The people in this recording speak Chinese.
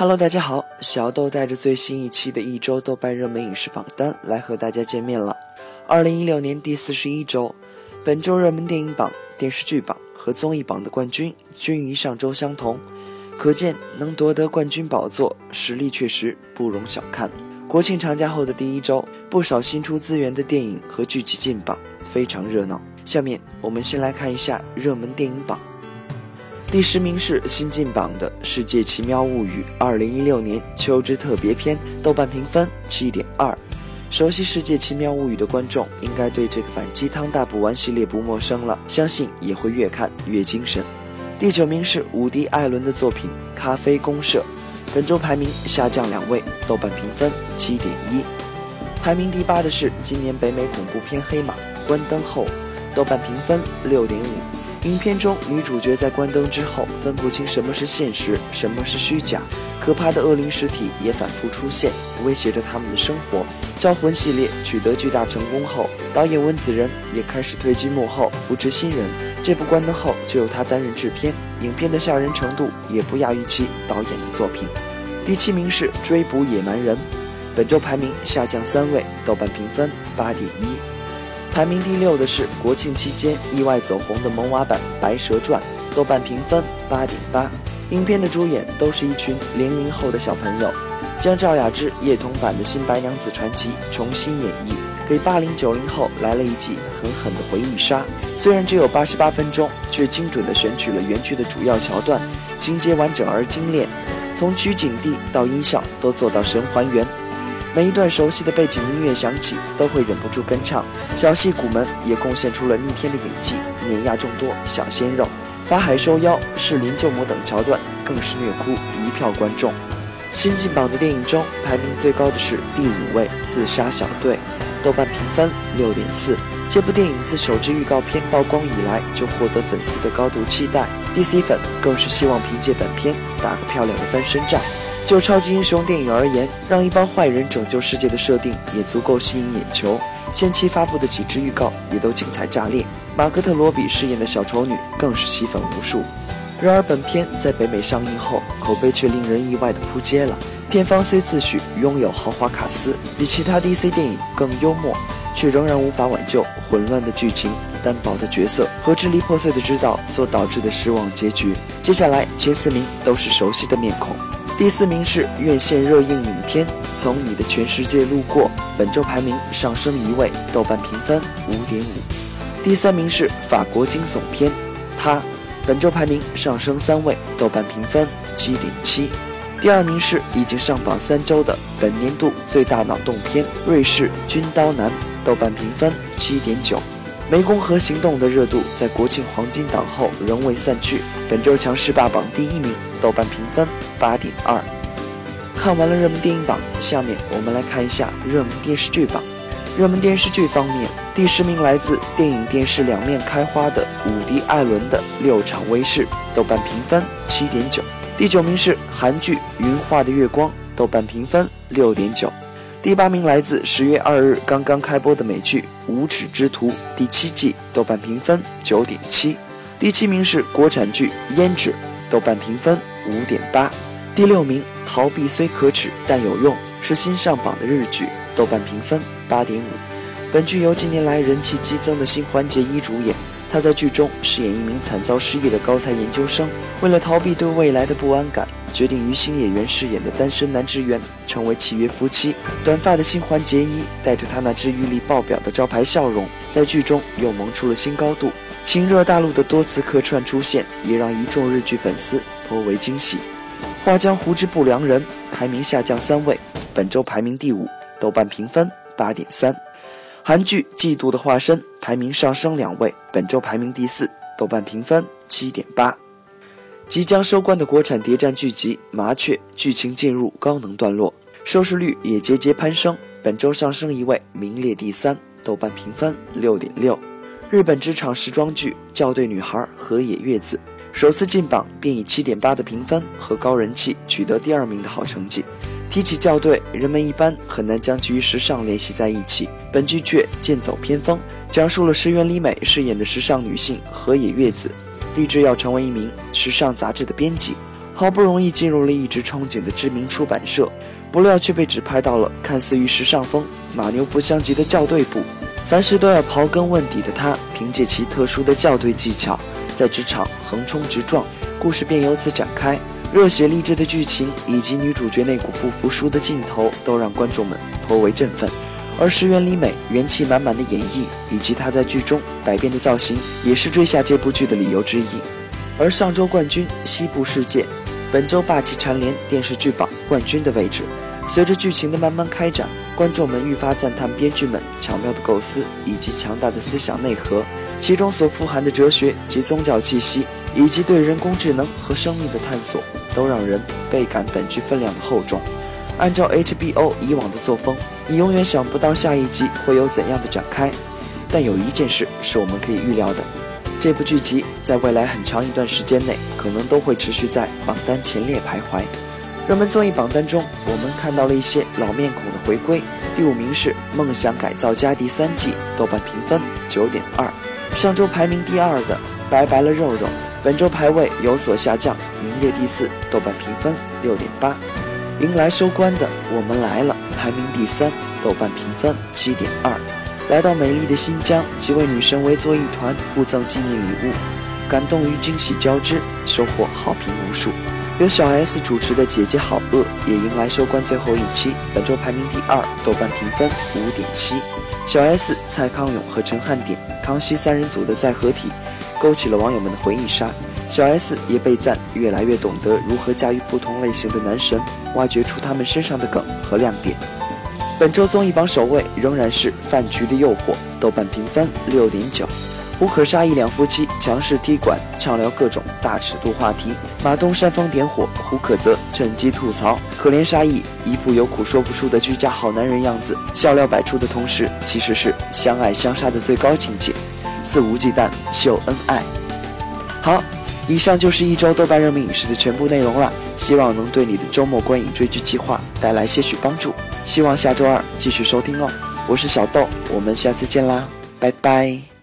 Hello，大家好，小豆带着最新一期的一周豆瓣热门影视榜单来和大家见面了。二零一六年第四十一周，本周热门电影榜、电视剧榜和综艺榜的冠军均与上周相同，可见能夺得冠军宝座，实力确实不容小看。国庆长假后的第一周，不少新出资源的电影和剧集进榜，非常热闹。下面我们先来看一下热门电影榜。第十名是新晋榜的《世界奇妙物语》二零一六年秋之特别篇，豆瓣评分七点二。熟悉《世界奇妙物语》的观众应该对这个反鸡汤大补丸系列不陌生了，相信也会越看越精神。第九名是伍迪·艾伦的作品《咖啡公社》，本周排名下降两位，豆瓣评分七点一。排名第八的是今年北美恐怖片《黑马》，关灯后，豆瓣评分六点五。影片中，女主角在关灯之后分不清什么是现实，什么是虚假，可怕的恶灵实体也反复出现，威胁着他们的生活。招魂系列取得巨大成功后，导演温子仁也开始推进幕后扶持新人。这部关灯后就由他担任制片，影片的吓人程度也不亚于其导演的作品。第七名是追捕野蛮人，本周排名下降三位，豆瓣评分八点一。排名第六的是国庆期间意外走红的萌娃版《白蛇传》，豆瓣评分八点八。影片的主演都是一群零零后的小朋友，将赵雅芝、叶童版的新白娘子传奇重新演绎，给八零九零后来了一记狠狠的回忆杀。虽然只有八十八分钟，却精准地选取了原剧的主要桥段，情节完整而精炼，从取景地到音效都做到神还原。每一段熟悉的背景音乐响起，都会忍不住跟唱。小戏骨们也贡献出了逆天的演技，碾压众多小鲜肉，法海收妖、弑灵救母等桥段更是虐哭一票观众。新晋榜的电影中，排名最高的是第五位《自杀小队》，豆瓣评分六点四。这部电影自首支预告片曝光以来，就获得粉丝的高度期待，DC 粉更是希望凭借本片打个漂亮的翻身仗。就超级英雄电影而言，让一帮坏人拯救世界的设定也足够吸引眼球。先期发布的几支预告也都精彩炸裂，马格特罗比饰演的小丑女更是吸粉无数。然而，本片在北美上映后，口碑却令人意外的扑街了。片方虽自诩拥有豪华卡司，比其他 DC 电影更幽默，却仍然无法挽救混乱的剧情、单薄的角色和支离破碎的指导所导致的失望结局。接下来前四名都是熟悉的面孔。第四名是院线热映影片《从你的全世界路过》，本周排名上升一位，豆瓣评分五点五。第三名是法国惊悚片《他》，本周排名上升三位，豆瓣评分七点七。第二名是已经上榜三周的本年度最大脑洞片《瑞士军刀男》，豆瓣评分七点九。湄公河行动的热度在国庆黄金档后仍未散去，本周强势霸榜第一名。豆瓣评分八点二。看完了热门电影榜，下面我们来看一下热门电视剧榜。热门电视剧方面，第十名来自电影电视两面开花的伍迪·艾伦的《六场威士》，豆瓣评分七点九。第九名是韩剧《云画的月光》，豆瓣评分六点九。第八名来自十月二日刚刚开播的美剧《无耻之徒》第七季，豆瓣评分九点七。第七名是国产剧《胭脂》。豆瓣评分五点八，第六名逃避虽可耻但有用是新上榜的日剧，豆瓣评分八点五。本剧由近年来人气激增的新环节一主演，他在剧中饰演一名惨遭失业的高才研究生，为了逃避对未来的不安感，决定与新演员饰演的单身男职员成为契约夫妻。短发的新垣结衣带着他那治愈力爆表的招牌笑容，在剧中又萌出了新高度。亲热大陆的多次客串出现，也让一众日剧粉丝颇为惊喜。《画江湖之不良人》排名下降三位，本周排名第五，豆瓣评分八点三。韩剧《嫉妒的化身》排名上升两位，本周排名第四，豆瓣评分七点八。即将收官的国产谍战剧集《麻雀》剧情进入高能段落，收视率也节节攀升，本周上升一位，名列第三，豆瓣评分六点六。日本职场时装剧《校对女孩》河野月子首次进榜便以七点八的评分和高人气取得第二名的好成绩。提起校对，人们一般很难将其与时尚联系在一起，本剧却剑走偏锋，讲述了石原里美饰演的时尚女性河野月子，立志要成为一名时尚杂志的编辑。好不容易进入了一直憧憬的知名出版社，不料却被指派到了看似与时尚风、马牛不相及的校对部。凡事都要刨根问底的他，凭借其特殊的校对技巧，在职场横冲直撞，故事便由此展开。热血励志的剧情以及女主角那股不服输的劲头，都让观众们颇为振奋。而石原里美元气满满的演绎，以及她在剧中百变的造型，也是追下这部剧的理由之一。而上周冠军《西部世界》。本周霸气蝉联电视剧榜冠军的位置。随着剧情的慢慢开展，观众们愈发赞叹编剧们巧妙的构思以及强大的思想内核，其中所富含的哲学及宗教气息，以及对人工智能和生命的探索，都让人倍感本剧分量的厚重。按照 HBO 以往的作风，你永远想不到下一集会有怎样的展开。但有一件事是我们可以预料的。这部剧集在未来很长一段时间内，可能都会持续在榜单前列徘徊。热门综艺榜单中，我们看到了一些老面孔的回归。第五名是《梦想改造家》第三季，豆瓣评分九点二。上周排名第二的《拜拜了肉肉》，本周排位有所下降，名列第四，豆瓣评分六点八。迎来收官的《我们来了》，排名第三，豆瓣评分七点二。来到美丽的新疆，几位女神围坐一团，互赠纪念礼物，感动与惊喜交织，收获好评无数。由小 S 主持的《姐姐好饿》也迎来收官最后一期，本周排名第二，豆瓣评分五点七。小 S、蔡康永和陈汉典、康熙三人组的再合体，勾起了网友们的回忆杀。小 S 也被赞越来越懂得如何驾驭不同类型的男神，挖掘出他们身上的梗和亮点。本周综艺榜首位仍然是《饭局的诱惑》，豆瓣评分六点九。胡可沙一两夫妻强势踢馆，畅聊各种大尺度话题。马东煽风点火，胡可则趁机吐槽。可怜沙溢一副有苦说不出的居家好男人样子，笑料百出的同时，其实是相爱相杀的最高境界，肆无忌惮秀恩爱。好，以上就是一周豆瓣热门影视的全部内容了，希望能对你的周末观影追剧计划带来些许帮助。希望下周二继续收听哦，我是小豆，我们下次见啦，拜拜。